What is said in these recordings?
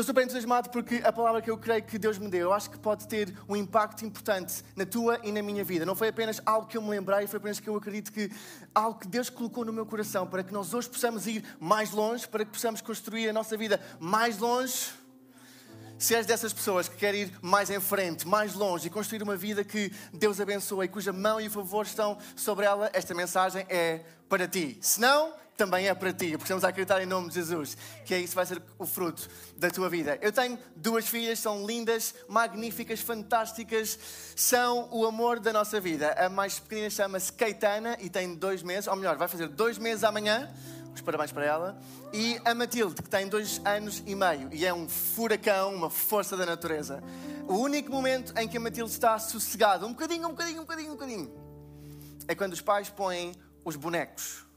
Estou super entusiasmado porque a palavra que eu creio que Deus me deu, eu acho que pode ter um impacto importante na tua e na minha vida. Não foi apenas algo que eu me lembrei, foi apenas que eu acredito que algo que Deus colocou no meu coração para que nós hoje possamos ir mais longe, para que possamos construir a nossa vida mais longe. Se és dessas pessoas que querem ir mais em frente, mais longe e construir uma vida que Deus abençoa e cuja mão e o favor estão sobre ela, esta mensagem é para ti. Se não, também é para ti. Precisamos acreditar em nome de Jesus, que é isso que vai ser o fruto da tua vida. Eu tenho duas filhas, são lindas, magníficas, fantásticas, são o amor da nossa vida. A mais pequenina chama-se Keitana e tem dois meses, ou melhor, vai fazer dois meses amanhã. Os parabéns para ela. E a Matilde, que tem dois anos e meio e é um furacão, uma força da natureza. O único momento em que a Matilde está sossegada, um bocadinho, um bocadinho, um bocadinho, um bocadinho, é quando os pais põem os bonecos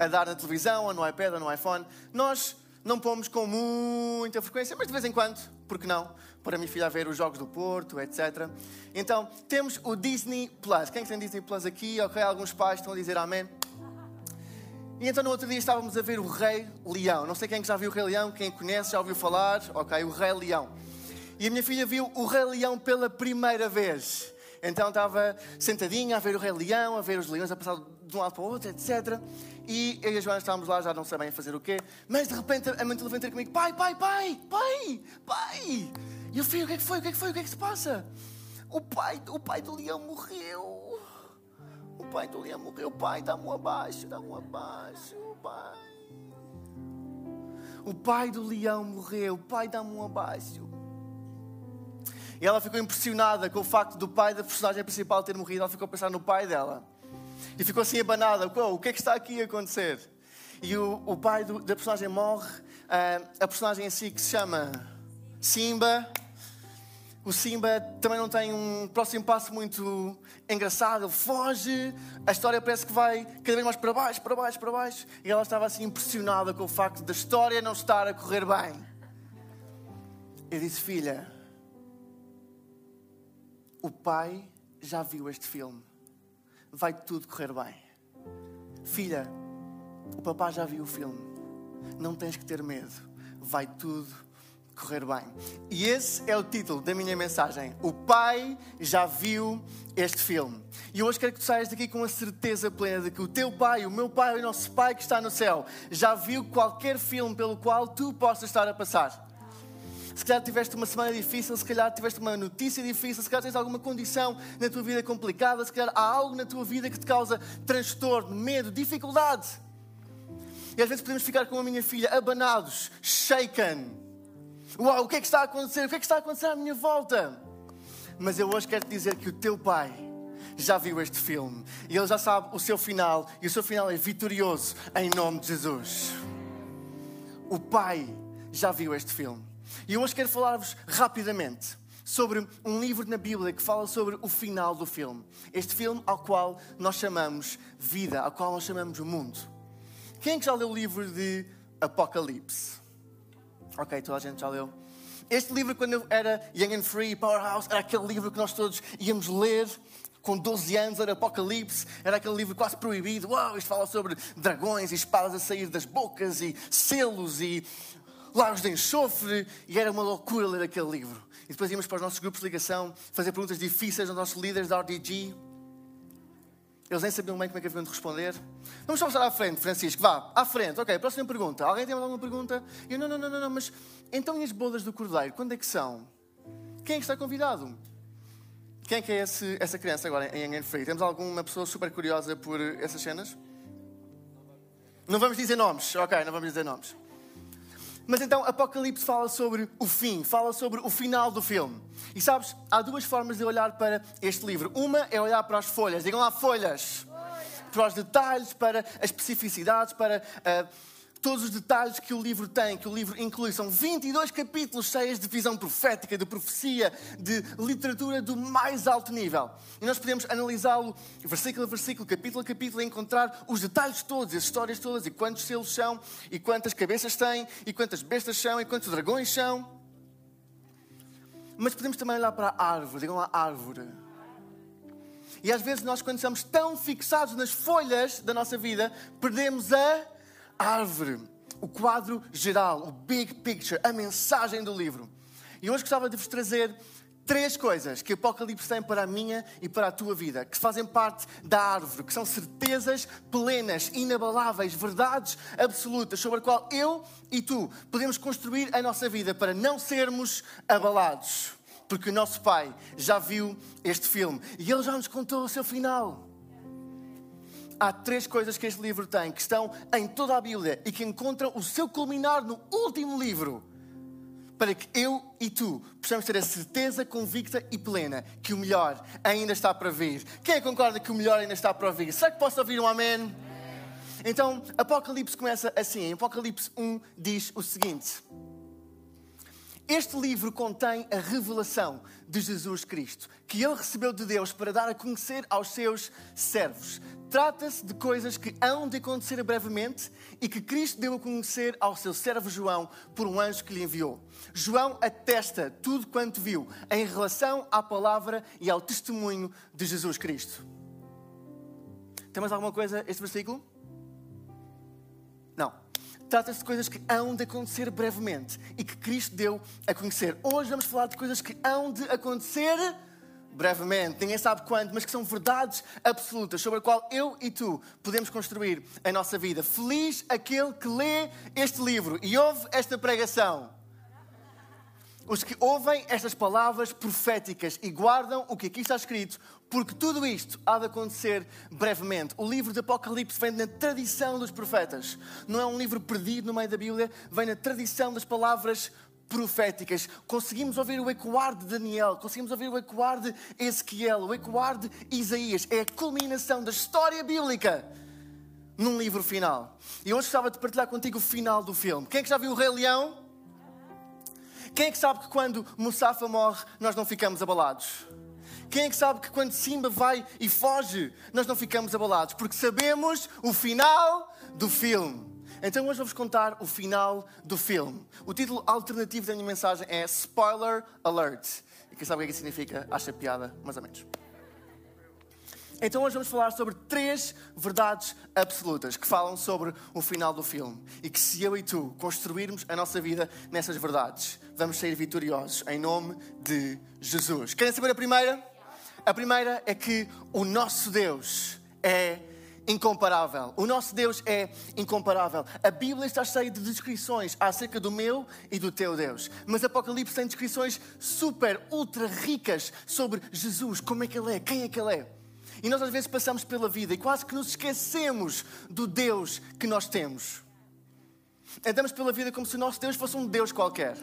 a dar na televisão, ou no iPad, ou no iPhone. Nós não pomos com muita frequência, mas de vez em quando, porque não? Para a minha filha ver os Jogos do Porto, etc. Então, temos o Disney Plus. Quem tem Disney Plus aqui? Ok, alguns pais estão a dizer amém. E então no outro dia estávamos a ver o Rei Leão. Não sei quem já viu o Rei Leão, quem conhece, já ouviu falar. Ok, o Rei Leão. E a minha filha viu o Rei Leão pela primeira vez. Então estava sentadinha a ver o Rei Leão, a ver os leões a passar de um lado para o outro, etc. E eu e a Joana estávamos lá, já não sabem fazer o quê. Mas de repente a mãe vem ter comigo: pai, pai, pai, pai, pai. E eu, filho, o que é que foi? O que é que foi? O que é que se passa? O pai, o pai do leão morreu. O pai do leão morreu. Pai, dá-me abaixo, dá-me abaixo. Pai. O pai do leão morreu. Pai, dá-me abaixo. E ela ficou impressionada com o facto do pai da personagem principal ter morrido. Ela ficou a pensar no pai dela. E ficou assim abanada. o que é que está aqui a acontecer? E o, o pai do, da personagem morre. Uh, a personagem em si que se chama Simba. O Simba também não tem um próximo passo muito engraçado. Ele foge. A história parece que vai cada vez mais para baixo, para baixo, para baixo. E ela estava assim impressionada com o facto da história não estar a correr bem. Eu disse, filha, o pai já viu este filme. Vai tudo correr bem. Filha, o papá já viu o filme. Não tens que ter medo. Vai tudo correr bem. E esse é o título da minha mensagem. O pai já viu este filme. E hoje quero que tu saias daqui com a certeza plena de que o teu pai, o meu pai, o nosso pai que está no céu, já viu qualquer filme pelo qual tu possas estar a passar se calhar tiveste uma semana difícil, se calhar tiveste uma notícia difícil, se calhar tens alguma condição na tua vida complicada, se calhar há algo na tua vida que te causa transtorno, medo, dificuldade. E às vezes podemos ficar com a minha filha abanados, shaken. Uau, o que é que está a acontecer? O que é que está a acontecer à minha volta? Mas eu hoje quero te dizer que o teu pai já viu este filme e ele já sabe o seu final e o seu final é vitorioso em nome de Jesus. O pai já viu este filme. E hoje quero falar-vos rapidamente sobre um livro na Bíblia que fala sobre o final do filme. Este filme ao qual nós chamamos vida, ao qual nós chamamos o mundo. Quem é já leu o livro de Apocalipse? Ok, toda a gente já leu. Este livro, quando eu era Young and Free, Powerhouse, era aquele livro que nós todos íamos ler com 12 anos, era Apocalipse, era aquele livro quase proibido. Uau, isto fala sobre dragões e espadas a sair das bocas e selos e lagos de enxofre, e era uma loucura ler aquele livro. E depois íamos para os nossos grupos de ligação, fazer perguntas difíceis aos nossos líderes da RDG. Eles nem sabiam bem como é que haviam de responder. Vamos só passar à frente, Francisco, vá, à frente. Ok, próxima pergunta. Alguém tem alguma pergunta? Eu, não, não, não, não, mas então e as bodas do Cordeiro, quando é que são? Quem é que está convidado? Quem é que é esse, essa criança agora em Young Free? Temos alguma pessoa super curiosa por essas cenas? Não vamos dizer nomes, ok, não vamos dizer nomes. Mas então Apocalipse fala sobre o fim, fala sobre o final do filme. E sabes, há duas formas de olhar para este livro. Uma é olhar para as folhas, digam lá folhas. Para os detalhes, para as especificidades, para uh, todos os detalhes que o livro tem, que o livro inclui. São 22 capítulos cheios de visão profética, de profecia, de literatura do mais alto nível. E nós podemos analisá-lo versículo a versículo, capítulo a capítulo, e encontrar os detalhes todos, as histórias todas, e quantos selos são, e quantas cabeças têm, e quantas bestas são, e quantos dragões são. Mas podemos também olhar para a árvore, digam lá árvore. E às vezes nós, quando estamos tão fixados nas folhas da nossa vida, perdemos a árvore, o quadro geral, o big picture, a mensagem do livro. E hoje gostava de vos trazer três coisas que Apocalipse tem para a minha e para a tua vida, que fazem parte da árvore, que são certezas plenas, inabaláveis, verdades absolutas, sobre a qual eu e tu podemos construir a nossa vida para não sermos abalados. Porque o nosso Pai já viu este filme e Ele já nos contou o seu final há três coisas que este livro tem que estão em toda a Bíblia e que encontram o seu culminar no último livro. Para que eu e tu possamos ter a certeza convicta e plena que o melhor ainda está para vir. Quem concorda que o melhor ainda está para vir? Será que posso ouvir um amém? Então, Apocalipse começa assim. Em Apocalipse 1 diz o seguinte: Este livro contém a revelação de Jesus Cristo, que ele recebeu de Deus para dar a conhecer aos seus servos. Trata-se de coisas que hão de acontecer brevemente e que Cristo deu a conhecer ao seu servo João por um anjo que lhe enviou. João atesta tudo quanto viu em relação à palavra e ao testemunho de Jesus Cristo. Tem mais alguma coisa este versículo? Trata-se de coisas que hão de acontecer brevemente e que Cristo deu a conhecer. Hoje vamos falar de coisas que hão de acontecer brevemente, ninguém sabe quando, mas que são verdades absolutas sobre a qual eu e tu podemos construir a nossa vida. Feliz aquele que lê este livro e ouve esta pregação. Os que ouvem estas palavras proféticas e guardam o que aqui está escrito, porque tudo isto há de acontecer brevemente. O livro de Apocalipse vem na tradição dos profetas. Não é um livro perdido no meio da Bíblia, vem na tradição das palavras proféticas. Conseguimos ouvir o ecoar de Daniel, conseguimos ouvir o ecoar de Ezequiel, o ecoar de Isaías. É a culminação da história bíblica num livro final. E hoje gostava de partilhar contigo o final do filme. Quem é que já viu o Rei Leão? Quem é que sabe que quando Mustafa morre nós não ficamos abalados? Quem é que sabe que quando Simba vai e foge nós não ficamos abalados? Porque sabemos o final do filme. Então hoje vou-vos contar o final do filme. O título alternativo da minha mensagem é Spoiler Alert. E quem sabe o que é que significa? Acha piada, mais ou menos. Então hoje vamos falar sobre três verdades absolutas que falam sobre o final do filme. E que se eu e tu construirmos a nossa vida nessas verdades, vamos sair vitoriosos em nome de Jesus. Querem saber a primeira? A primeira é que o nosso Deus é incomparável. O nosso Deus é incomparável. A Bíblia está cheia de descrições acerca do meu e do teu Deus. Mas Apocalipse tem descrições super, ultra ricas sobre Jesus, como é que Ele é, quem é que Ele é. E nós às vezes passamos pela vida e quase que nos esquecemos do Deus que nós temos. Andamos pela vida como se o nosso Deus fosse um Deus qualquer.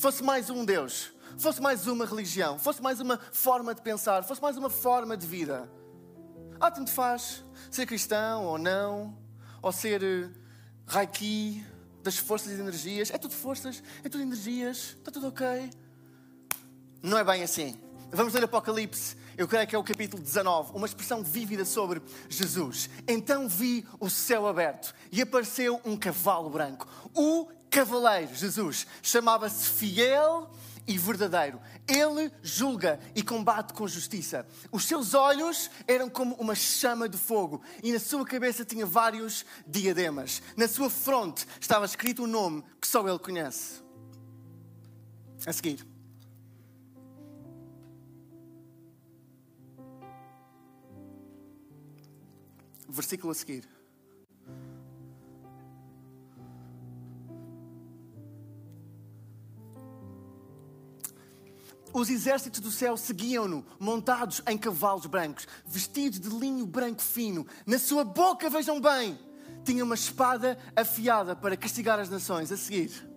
Fosse mais um Deus. Fosse mais uma religião. Fosse mais uma forma de pensar. Fosse mais uma forma de vida. Ah, tanto faz ser cristão ou não, ou ser uh, Reiki, das forças e energias. É tudo forças, é tudo energias, está tudo ok. Não é bem assim. Vamos ler Apocalipse, eu creio que é o capítulo 19, uma expressão vívida sobre Jesus. Então vi o céu aberto e apareceu um cavalo branco. O cavaleiro, Jesus, chamava-se Fiel e verdadeiro. Ele julga e combate com justiça. Os seus olhos eram como uma chama de fogo e na sua cabeça tinha vários diademas. Na sua fronte estava escrito um nome que só ele conhece. A seguir. Versículo a seguir. Os exércitos do céu seguiam-no, montados em cavalos brancos, vestidos de linho branco fino. Na sua boca, vejam bem, tinha uma espada afiada para castigar as nações. A seguir.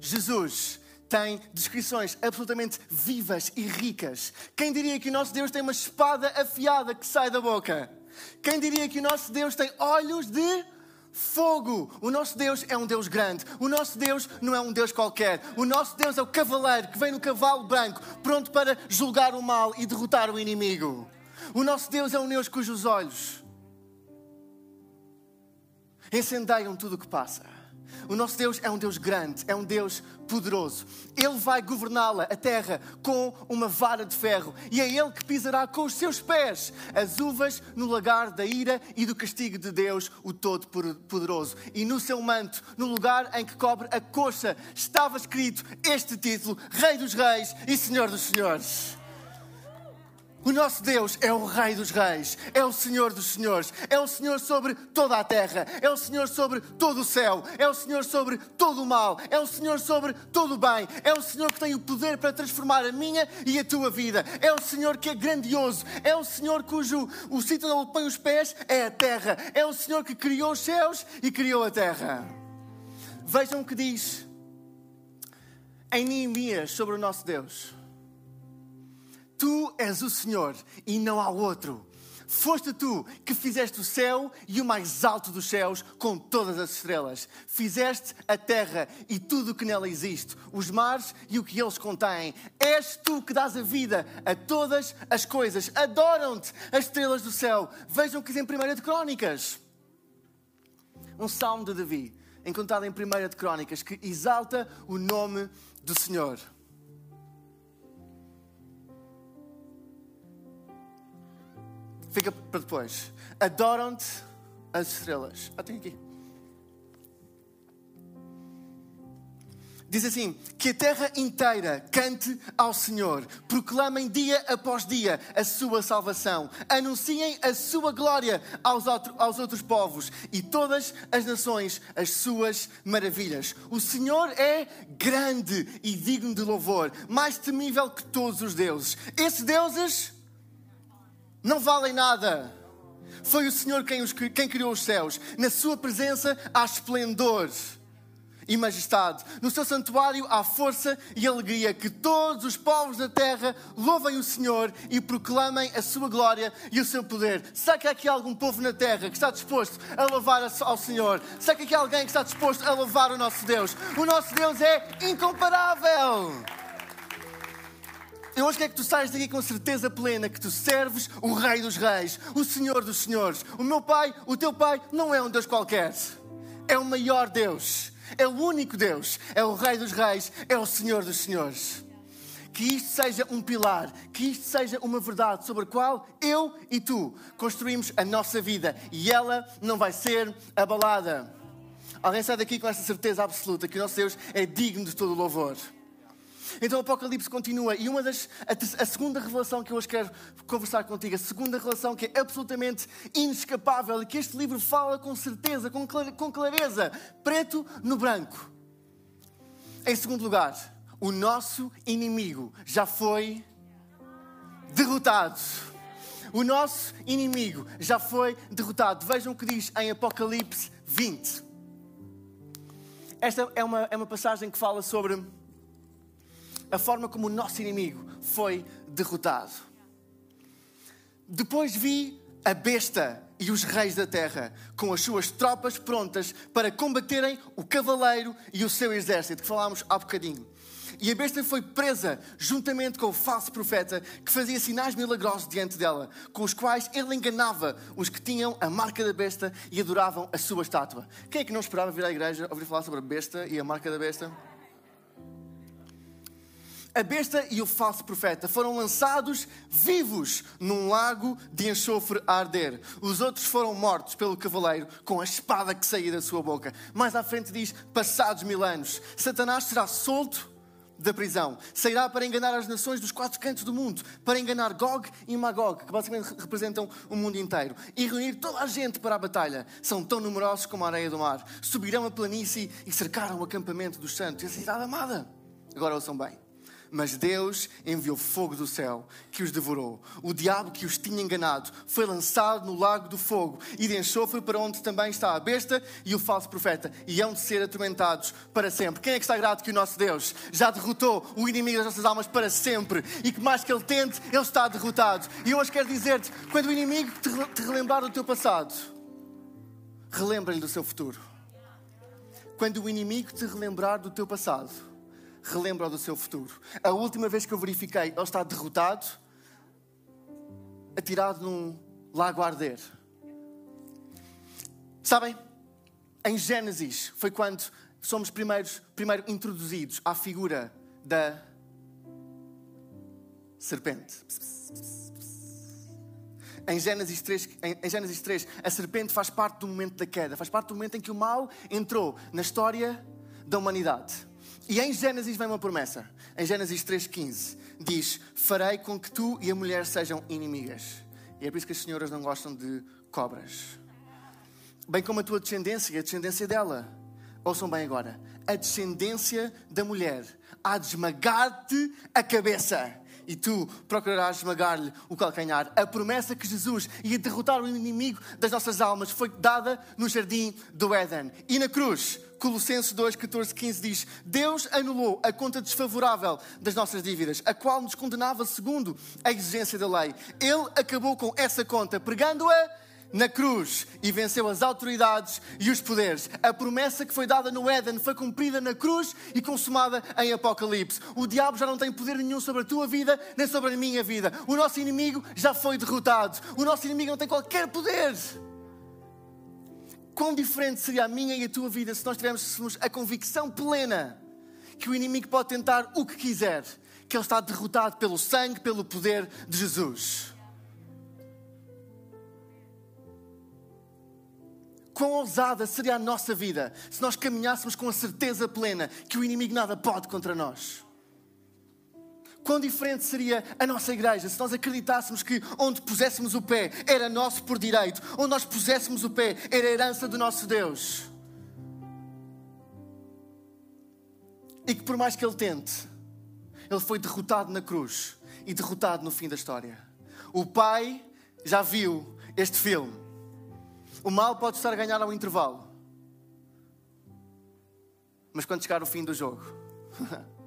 Jesus tem descrições absolutamente vivas e ricas. Quem diria que o nosso Deus tem uma espada afiada que sai da boca? Quem diria que o nosso Deus tem olhos de fogo? O nosso Deus é um Deus grande. O nosso Deus não é um Deus qualquer. O nosso Deus é o cavaleiro que vem no cavalo branco, pronto para julgar o mal e derrotar o inimigo. O nosso Deus é um Deus cujos olhos incendeiam tudo o que passa. O nosso Deus é um Deus grande, é um Deus poderoso. Ele vai governá-la, a terra, com uma vara de ferro. E é Ele que pisará com os seus pés as uvas no lagar da ira e do castigo de Deus, o Todo-Poderoso. E no seu manto, no lugar em que cobre a coxa, estava escrito este título: Rei dos Reis e Senhor dos Senhores. O nosso Deus é o Rei dos Reis, é o Senhor dos Senhores, é o Senhor sobre toda a terra, é o Senhor sobre todo o céu, é o Senhor sobre todo o mal, é o Senhor sobre todo o bem, é o Senhor que tem o poder para transformar a minha e a tua vida, é o Senhor que é grandioso, é o Senhor cujo o sítio onde põe os pés é a terra, é o Senhor que criou os céus e criou a terra. Vejam o que diz em Neemias sobre o nosso Deus. Tu és o Senhor e não há outro. Foste tu que fizeste o céu e o mais alto dos céus com todas as estrelas. Fizeste a terra e tudo o que nela existe, os mares e o que eles contêm. És tu que dás a vida a todas as coisas. Adoram-te as estrelas do céu. Vejam que diz em 1 de Crónicas. Um salmo de Davi, encontrado em 1 de Crónicas, que exalta o nome do Senhor. Fica para depois. Adoram-te as estrelas. Ah, tem aqui. Diz assim: que a terra inteira cante ao Senhor, proclamem dia após dia a sua salvação, anunciem a sua glória aos, outro, aos outros povos e todas as nações as suas maravilhas. O Senhor é grande e digno de louvor, mais temível que todos os deuses. Esses deuses não valem nada. Foi o Senhor quem, os, quem criou os céus. Na Sua presença há esplendor e majestade. No seu santuário há força e alegria. Que todos os povos da terra louvem o Senhor e proclamem a sua glória e o seu poder. Será que há aqui algum povo na terra que está disposto a louvar ao Senhor? Será que há aqui alguém que está disposto a louvar o nosso Deus? O nosso Deus é incomparável. Eu hoje quero que tu saias daqui com certeza plena que tu serves o Rei dos Reis, o Senhor dos Senhores. O meu Pai, o teu Pai, não é um Deus qualquer. É o maior Deus. É o único Deus. É o Rei dos Reis. É o Senhor dos Senhores. Que isto seja um pilar, que isto seja uma verdade sobre a qual eu e tu construímos a nossa vida e ela não vai ser abalada. Alguém sai daqui com essa certeza absoluta que o nosso Deus é digno de todo o louvor. Então o Apocalipse continua e uma das a, a, segunda revelação que eu hoje quero conversar contigo, a segunda revelação que é absolutamente inescapável e que este livro fala com certeza, com, com clareza, preto no branco. Em segundo lugar, o nosso inimigo já foi derrotado. O nosso inimigo já foi derrotado. Vejam o que diz em Apocalipse 20. Esta é uma, é uma passagem que fala sobre a forma como o nosso inimigo foi derrotado. Depois vi a besta e os reis da terra, com as suas tropas prontas para combaterem o cavaleiro e o seu exército, que falámos há bocadinho. E a besta foi presa juntamente com o falso profeta que fazia sinais milagrosos diante dela, com os quais ele enganava os que tinham a marca da besta e adoravam a sua estátua. Quem é que não esperava vir à igreja ouvir falar sobre a besta e a marca da besta? A besta e o falso profeta foram lançados vivos num lago de enxofre a arder. Os outros foram mortos pelo cavaleiro com a espada que saía da sua boca. Mais à frente diz: passados mil anos, Satanás será solto da prisão. Sairá para enganar as nações dos quatro cantos do mundo, para enganar Gog e Magog, que basicamente representam o mundo inteiro, e reunir toda a gente para a batalha. São tão numerosos como a areia do mar. Subirão a planície e cercaram o acampamento dos santos e a cidade amada. Agora ouçam bem. Mas Deus enviou fogo do céu que os devorou. O diabo que os tinha enganado foi lançado no lago do fogo e de enxofre para onde também está a besta e o falso profeta e hão de ser atormentados para sempre. Quem é que está grato que o nosso Deus já derrotou o inimigo das nossas almas para sempre e que mais que ele tente, ele está derrotado. E hoje quero dizer-te, quando o inimigo te relembrar do teu passado, relembra-lhe do seu futuro. Quando o inimigo te relembrar do teu passado, relembra do seu futuro. A última vez que eu verifiquei, ele está derrotado, atirado num lago a arder. Sabem? Em Gênesis foi quando somos primeiros, primeiro introduzidos à figura da serpente. Em Gênesis, 3, em Gênesis 3, a serpente faz parte do momento da queda, faz parte do momento em que o mal entrou na história da humanidade. E em Gênesis vem uma promessa. Em Gênesis 3,15 diz: Farei com que tu e a mulher sejam inimigas. E é por isso que as senhoras não gostam de cobras. Bem como a tua descendência e a descendência dela. Ouçam bem agora: a descendência da mulher há de esmagar-te a cabeça e tu procurarás esmagar-lhe o calcanhar. A promessa que Jesus ia derrotar o inimigo das nossas almas foi dada no jardim do Éden. E na cruz, Colossenses 2, 14, 15 diz: Deus anulou a conta desfavorável das nossas dívidas, a qual nos condenava segundo a exigência da lei. Ele acabou com essa conta, pregando-a na cruz e venceu as autoridades e os poderes. A promessa que foi dada no Éden foi cumprida na cruz e consumada em Apocalipse. O diabo já não tem poder nenhum sobre a tua vida, nem sobre a minha vida. O nosso inimigo já foi derrotado. O nosso inimigo não tem qualquer poder. Quão diferente seria a minha e a tua vida se nós tivéssemos a convicção plena que o inimigo pode tentar o que quiser, que ele está derrotado pelo sangue, pelo poder de Jesus. Quão ousada seria a nossa vida se nós caminhássemos com a certeza plena que o inimigo nada pode contra nós. Quão diferente seria a nossa igreja se nós acreditássemos que onde puséssemos o pé era nosso por direito, onde nós puséssemos o pé era a herança do nosso Deus. E que por mais que ele tente, ele foi derrotado na cruz e derrotado no fim da história. O Pai já viu este filme. O mal pode estar a ganhar ao intervalo. Mas quando chegar o fim do jogo,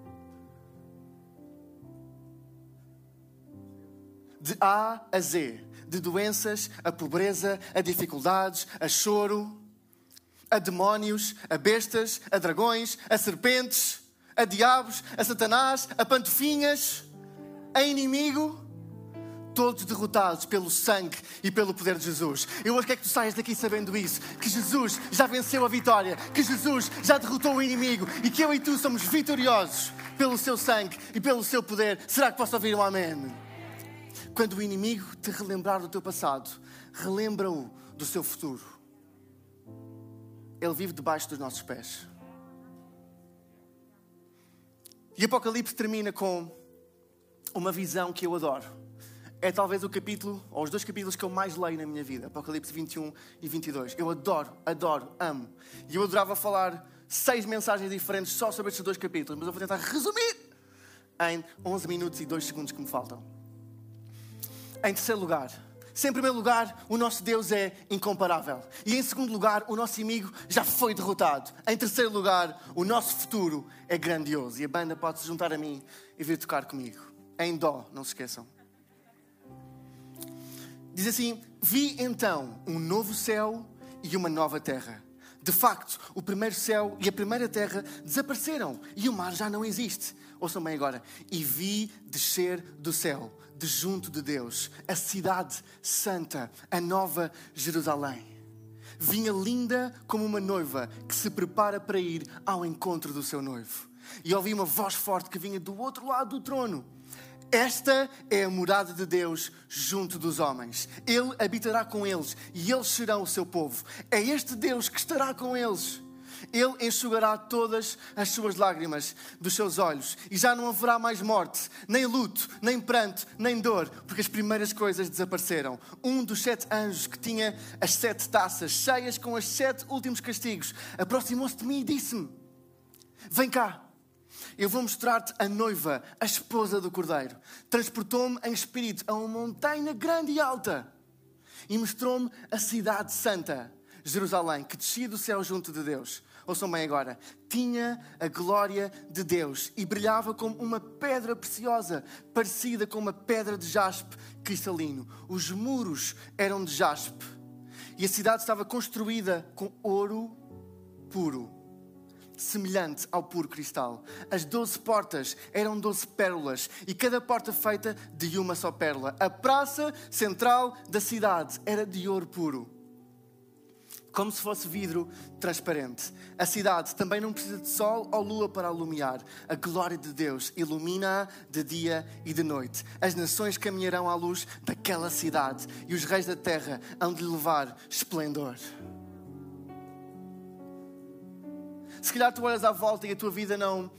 de A a Z, de doenças, a pobreza, a dificuldades, a choro, a demónios, a bestas, a dragões, a serpentes, a diabos, a Satanás, a pantofinhas, a inimigo todos derrotados pelo sangue e pelo poder de Jesus. Eu hoje quero que tu saias daqui sabendo isso, que Jesus já venceu a vitória, que Jesus já derrotou o inimigo e que eu e tu somos vitoriosos pelo seu sangue e pelo seu poder. Será que posso ouvir um amém? Quando o inimigo te relembrar do teu passado, relembra-o do seu futuro. Ele vive debaixo dos nossos pés. E Apocalipse termina com uma visão que eu adoro é talvez o capítulo, ou os dois capítulos que eu mais leio na minha vida, Apocalipse 21 e 22. Eu adoro, adoro, amo. E eu adorava falar seis mensagens diferentes só sobre estes dois capítulos, mas eu vou tentar resumir em 11 minutos e 2 segundos que me faltam. Em terceiro lugar, se em primeiro lugar o nosso Deus é incomparável. E em segundo lugar, o nosso inimigo já foi derrotado. Em terceiro lugar, o nosso futuro é grandioso. E a banda pode se juntar a mim e vir tocar comigo. Em dó, não se esqueçam. Diz assim: Vi então um novo céu e uma nova terra. De facto, o primeiro céu e a primeira terra desapareceram e o mar já não existe. Ouçam bem agora. E vi descer do céu, de junto de Deus, a cidade santa, a nova Jerusalém. Vinha linda como uma noiva que se prepara para ir ao encontro do seu noivo. E ouvi uma voz forte que vinha do outro lado do trono esta é a morada de Deus junto dos homens. Ele habitará com eles e eles serão o seu povo. É este Deus que estará com eles. Ele enxugará todas as suas lágrimas dos seus olhos e já não haverá mais morte, nem luto, nem pranto, nem dor, porque as primeiras coisas desapareceram. Um dos sete anjos que tinha as sete taças cheias com os sete últimos castigos aproximou-se de mim e disse-me: Vem cá Eu vou mostrar-te a noiva, a esposa do Cordeiro. Transportou-me em espírito a uma montanha grande e alta e mostrou-me a cidade santa, Jerusalém, que descia do céu junto de Deus. Ouçam bem agora. Tinha a glória de Deus e brilhava como uma pedra preciosa, parecida com uma pedra de jaspe cristalino. Os muros eram de jaspe e a cidade estava construída com ouro puro semelhante ao puro cristal. As doze portas eram doze pérolas e cada porta feita de uma só pérola. A praça central da cidade era de ouro puro. Como se fosse vidro transparente. A cidade também não precisa de sol ou lua para alumiar. A glória de Deus ilumina-a de dia e de noite. As nações caminharão à luz daquela cidade e os reis da terra hão de levar esplendor. Se calhar tu olhas à volta e a tua vida não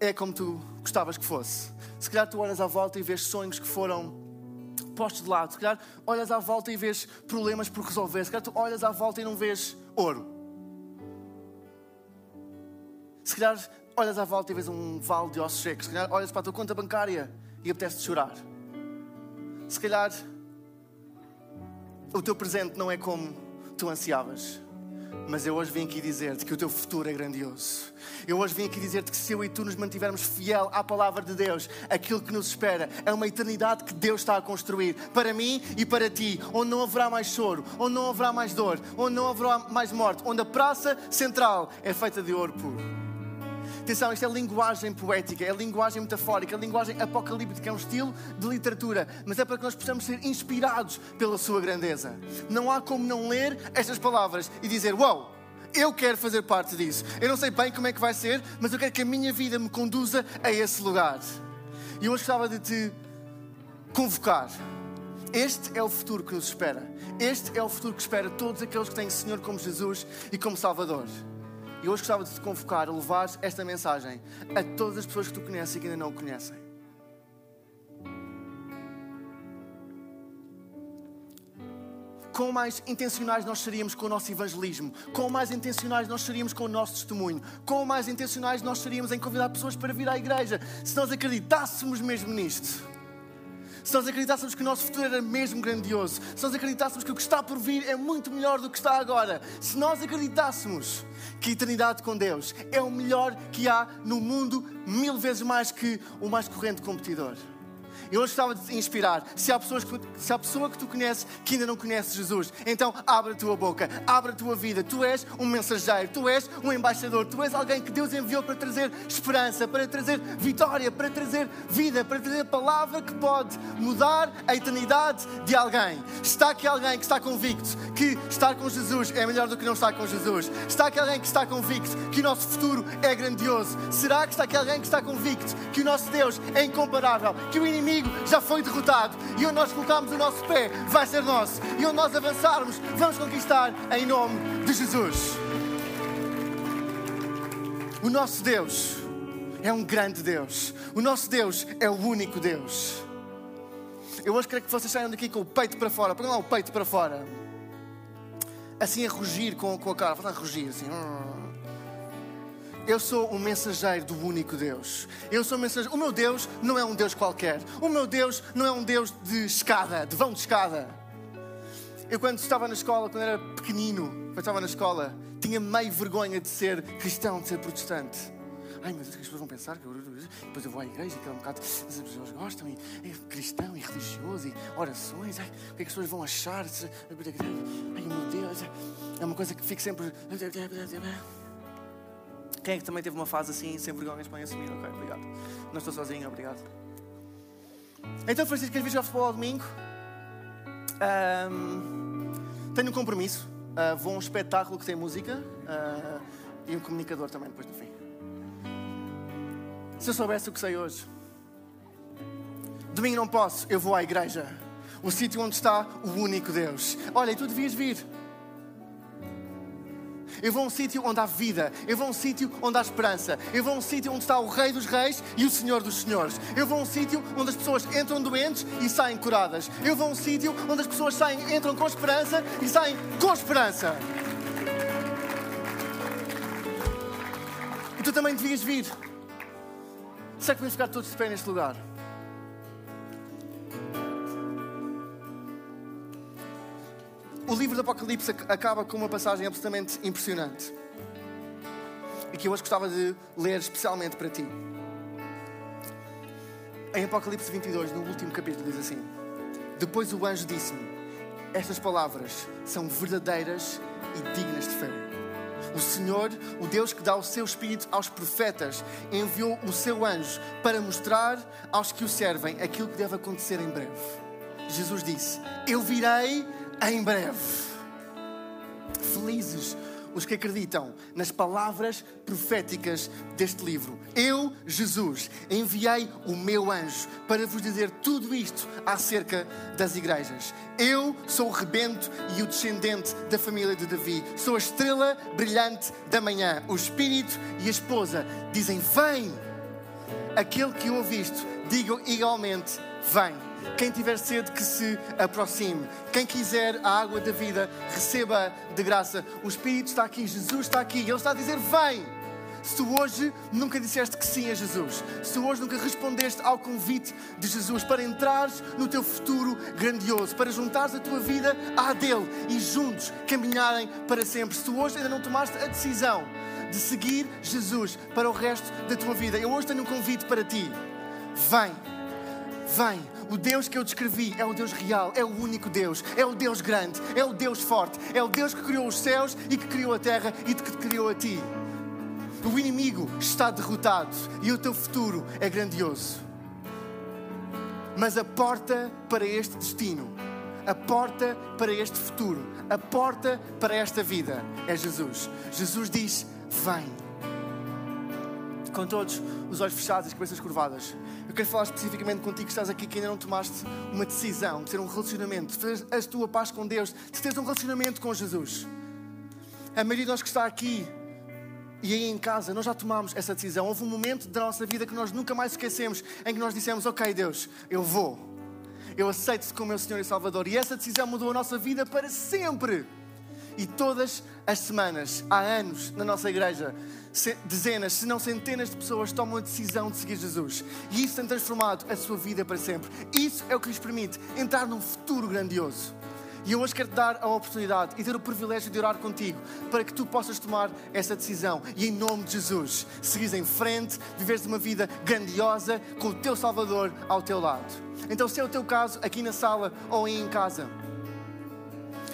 é como tu gostavas que fosse. Se calhar tu olhas à volta e vês sonhos que foram postos de lado. Se calhar olhas à volta e vês problemas por resolver. Se calhar tu olhas à volta e não vês ouro. Se calhar olhas à volta e vês um vale de ossos secos. Se calhar olhas para a tua conta bancária e apetece-te chorar. Se calhar o teu presente não é como tu ansiavas. Mas eu hoje vim aqui dizer-te que o teu futuro é grandioso. Eu hoje vim aqui dizer-te que se eu e tu nos mantivermos fiel à palavra de Deus, aquilo que nos espera é uma eternidade que Deus está a construir para mim e para ti, onde não haverá mais choro, onde não haverá mais dor, onde não haverá mais morte, onde a praça central é feita de ouro puro. Atenção, isto é linguagem poética, é linguagem metafórica, é linguagem apocalíptica, é um estilo de literatura, mas é para que nós possamos ser inspirados pela sua grandeza. Não há como não ler estas palavras e dizer: Uau! Wow, eu quero fazer parte disso. Eu não sei bem como é que vai ser, mas eu quero que a minha vida me conduza a esse lugar. E hoje gostava de te convocar. Este é o futuro que nos espera. Este é o futuro que espera todos aqueles que têm o Senhor como Jesus e como Salvador. E hoje gostava de te convocar a levar esta mensagem a todas as pessoas que tu conheces e que ainda não o conhecem. Quão mais intencionais nós seríamos com o nosso evangelismo, quão mais intencionais nós seríamos com o nosso testemunho, quão mais intencionais nós seríamos em convidar pessoas para vir à igreja, se nós acreditássemos mesmo nisto se nós acreditássemos que o nosso futuro era mesmo grandioso, se nós acreditássemos que o que está por vir é muito melhor do que está agora, se nós acreditássemos que a eternidade com Deus é o melhor que há no mundo, mil vezes mais que o mais corrente competidor. Eu hoje gostava de inspirar. Se há, pessoas que, se há pessoa que tu conheces que ainda não conhece Jesus, então abre a tua boca, abre a tua vida. Tu és um mensageiro, tu és um embaixador, tu és alguém que Deus enviou para trazer esperança, para trazer vitória, para trazer vida, para trazer palavra que pode mudar a eternidade de alguém. Está aqui alguém que está convicto que estar com Jesus é melhor do que não estar com Jesus. Está aqui alguém que está convicto que o nosso futuro é grandioso. Será que está aqui alguém que está convicto que o nosso Deus é incomparável, que o inimigo inimigo já foi derrotado e onde nós colocarmos o nosso pé vai ser nosso e onde nós avançarmos vamos conquistar em nome de Jesus. O nosso Deus é um grande Deus. O nosso Deus é o único Deus. Eu hoje quero que vocês saiam daqui com o peito para fora. Põe lá o peito para fora. Assim a rugir com, com a cara. Faz a rugir assim. Eu sou um mensageiro do único Deus. Eu sou um mensageiro. O meu Deus não é um Deus qualquer. O meu Deus não é um Deus de escada, de vão de escada. Eu, quando estava na escola, quando era pequenino, quando estava na escola, tinha meio vergonha de ser cristão, de ser protestante. Ai meu Deus, que as pessoas vão pensar que eu, depois eu vou à igreja, que é um bocado. As pessoas gostam, e é cristão e religioso, e orações. Ai, o que é que as pessoas vão achar? Ai meu Deus, é uma coisa que fico sempre. Quem é que também teve uma fase assim, sem vergonhas para assumir? Ok, obrigado. Não estou sozinho, obrigado. Então, Francisco, queres vir jogar futebol ao domingo? Um, tenho um compromisso. Uh, vou a um espetáculo que tem música uh, e um comunicador também depois do fim. Se eu soubesse o que sei hoje, domingo não posso, eu vou à igreja, o sítio onde está o único Deus. Olha, e tu devias vir. Eu vou a um sítio onde há vida. Eu vou a um sítio onde há esperança. Eu vou a um sítio onde está o Rei dos Reis e o Senhor dos Senhores. Eu vou a um sítio onde as pessoas entram doentes e saem curadas. Eu vou a um sítio onde as pessoas saem, entram com esperança e saem com esperança. tu também devias vir. Será que podemos ficar todos de pé neste lugar? O livro do Apocalipse acaba com uma passagem absolutamente impressionante e que eu hoje gostava de ler especialmente para ti. Em Apocalipse 22, no último capítulo, diz assim: Depois o anjo disse-me: Estas palavras são verdadeiras e dignas de fé. O Senhor, o Deus que dá o seu Espírito aos profetas, enviou o seu anjo para mostrar aos que o servem aquilo que deve acontecer em breve. Jesus disse: Eu virei em breve. Felizes os que acreditam nas palavras proféticas deste livro. Eu, Jesus, enviei o meu anjo para vos dizer tudo isto acerca das igrejas. Eu sou o rebento e o descendente da família de Davi. Sou a estrela brilhante da manhã. O Espírito e a esposa dizem: Vem! Aquele que ouviste, diga igualmente: Vem! Quem tiver sede, que se aproxime. Quem quiser a água da vida, receba de graça. O Espírito está aqui, Jesus está aqui. Ele está a dizer: Vem! Se tu hoje nunca disseste que sim a Jesus, se tu hoje nunca respondeste ao convite de Jesus para entrares no teu futuro grandioso, para juntares a tua vida à dele e juntos caminharem para sempre, se tu hoje ainda não tomaste a decisão de seguir Jesus para o resto da tua vida, eu hoje tenho um convite para ti. Vem, vem o Deus que eu descrevi é o Deus real, é o único Deus, é o Deus grande, é o Deus forte, é o Deus que criou os céus e que criou a terra e que te criou a ti. O inimigo está derrotado e o teu futuro é grandioso. Mas a porta para este destino, a porta para este futuro, a porta para esta vida é Jesus. Jesus diz: Vem com todos os olhos fechados e as cabeças curvadas. Eu quero falar especificamente contigo que estás aqui que ainda não tomaste uma decisão de ter um relacionamento, de fazer a tua paz com Deus, de teres um relacionamento com Jesus. A maioria de nós que está aqui e aí em casa, nós já tomámos essa decisão. Houve um momento da nossa vida que nós nunca mais esquecemos, em que nós dissemos: Ok, Deus, eu vou. Eu aceito-te como meu Senhor e Salvador. E essa decisão mudou a nossa vida para sempre. E todas as semanas, há anos, na nossa igreja, dezenas, se não centenas de pessoas tomam a decisão de seguir Jesus. E isso tem transformado a sua vida para sempre. Isso é o que lhes permite entrar num futuro grandioso. E eu hoje quero te dar a oportunidade e ter o privilégio de orar contigo para que tu possas tomar essa decisão e, em nome de Jesus, seguires em frente, viveres uma vida grandiosa com o teu Salvador ao teu lado. Então, se é o teu caso, aqui na sala ou aí em casa,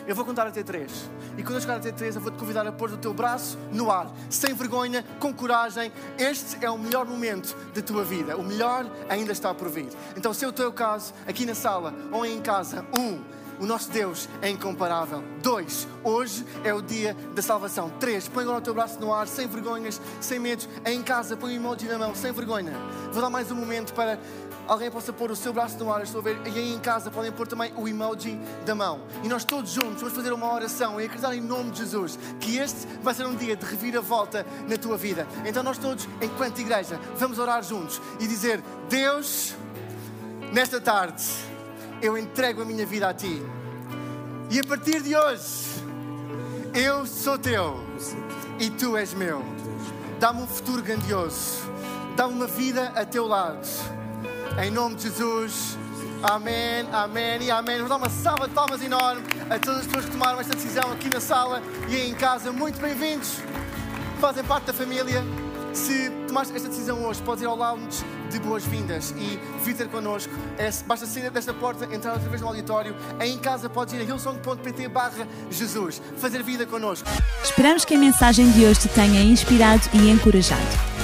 eu vou contar até três. E quando eu chegar até três, eu vou te convidar a pôr o teu braço no ar, sem vergonha, com coragem. Este é o melhor momento da tua vida. O melhor ainda está por vir. Então, se é o teu caso, aqui na sala ou em casa, um, o nosso Deus é incomparável. Dois, hoje é o dia da salvação. Três, põe agora o teu braço no ar, sem vergonhas, sem medos. Em casa, põe o emoji na mão, sem vergonha. Vou dar mais um momento para alguém possa pôr o seu braço no ar, estou a ver, e aí em casa podem pôr também o emoji da mão. E nós todos juntos vamos fazer uma oração e acreditar em nome de Jesus que este vai ser um dia de reviravolta na tua vida. Então nós todos, enquanto igreja, vamos orar juntos e dizer: Deus, nesta tarde, eu entrego a minha vida a Ti. E a partir de hoje, eu sou teu e Tu és meu. Dá-me um futuro grandioso. Dá-me uma vida a teu lado em nome de Jesus. Amém, amém e amém. Vamos dar uma salva de palmas enorme a todas as pessoas que tomaram esta decisão aqui na sala e em casa. Muito bem-vindos. Fazem parte da família. Se tomaste esta decisão hoje, podes ir ao lounge de boas-vindas e vir ter connosco. É, basta sair desta porta, entrar outra vez no auditório. Em casa podes ir a hillsong.pt barra Jesus. Fazer vida connosco. Esperamos que a mensagem de hoje te tenha inspirado e encorajado.